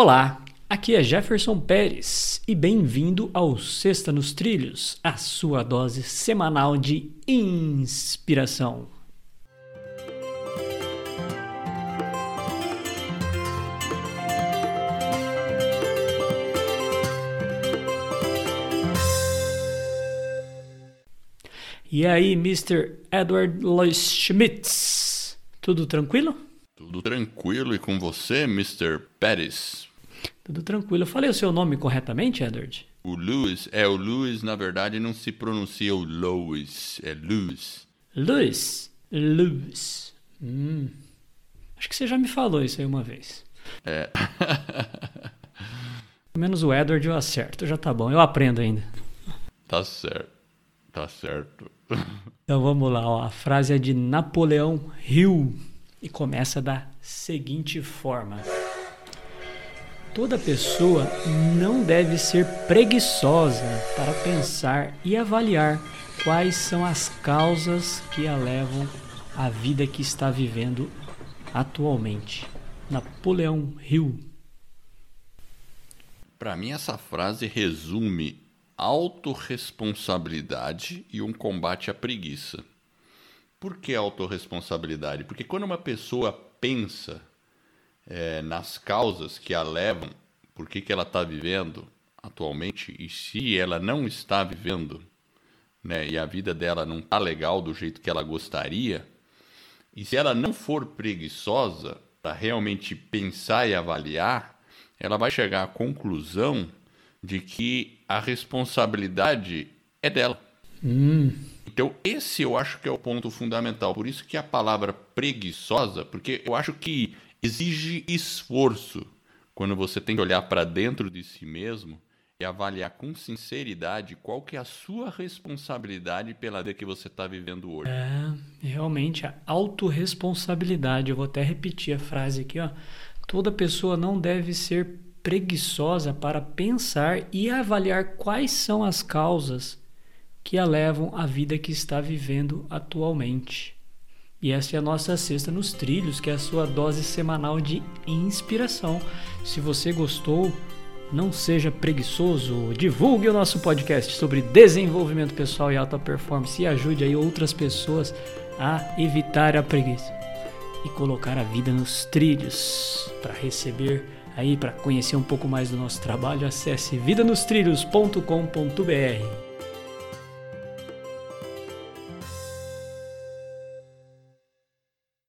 Olá, aqui é Jefferson Pérez e bem-vindo ao Sexta nos Trilhos, a sua dose semanal de inspiração. E aí, Mr. Edward Lois Schmitz, tudo tranquilo? Tudo tranquilo e com você, Mr. Pérez? Tudo tranquilo. Eu falei o seu nome corretamente, Edward? O Lewis, é o Lewis, na verdade, não se pronuncia o Lois, é Lewis. Lewis. Lewis. Hum. Acho que você já me falou isso aí uma vez. É. Pelo menos o Edward eu acerto, já tá bom. Eu aprendo ainda. tá certo. Tá certo. Então vamos lá, ó. a frase é de Napoleão Hill e começa da seguinte forma. Toda pessoa não deve ser preguiçosa para pensar e avaliar quais são as causas que a levam à vida que está vivendo atualmente. Napoleão Hill. Para mim, essa frase resume autorresponsabilidade e um combate à preguiça. Por que autorresponsabilidade? Porque quando uma pessoa pensa é, nas causas que a levam, por que, que ela está vivendo atualmente, e se ela não está vivendo, né, e a vida dela não está legal do jeito que ela gostaria, e se ela não for preguiçosa para realmente pensar e avaliar, ela vai chegar à conclusão de que a responsabilidade é dela. Hum. Então, esse eu acho que é o ponto fundamental. Por isso que a palavra preguiçosa, porque eu acho que exige esforço quando você tem que olhar para dentro de si mesmo e avaliar com sinceridade qual que é a sua responsabilidade pela vida que você está vivendo hoje. É, realmente, a autorresponsabilidade. Eu vou até repetir a frase aqui, ó. Toda pessoa não deve ser preguiçosa para pensar e avaliar quais são as causas que a levam à vida que está vivendo atualmente. E essa é a nossa Sexta nos Trilhos, que é a sua dose semanal de inspiração. Se você gostou, não seja preguiçoso, divulgue o nosso podcast sobre desenvolvimento pessoal e alta performance e ajude aí outras pessoas a evitar a preguiça e colocar a vida nos trilhos. Para receber aí, para conhecer um pouco mais do nosso trabalho, acesse vidanostrilhos.com.br.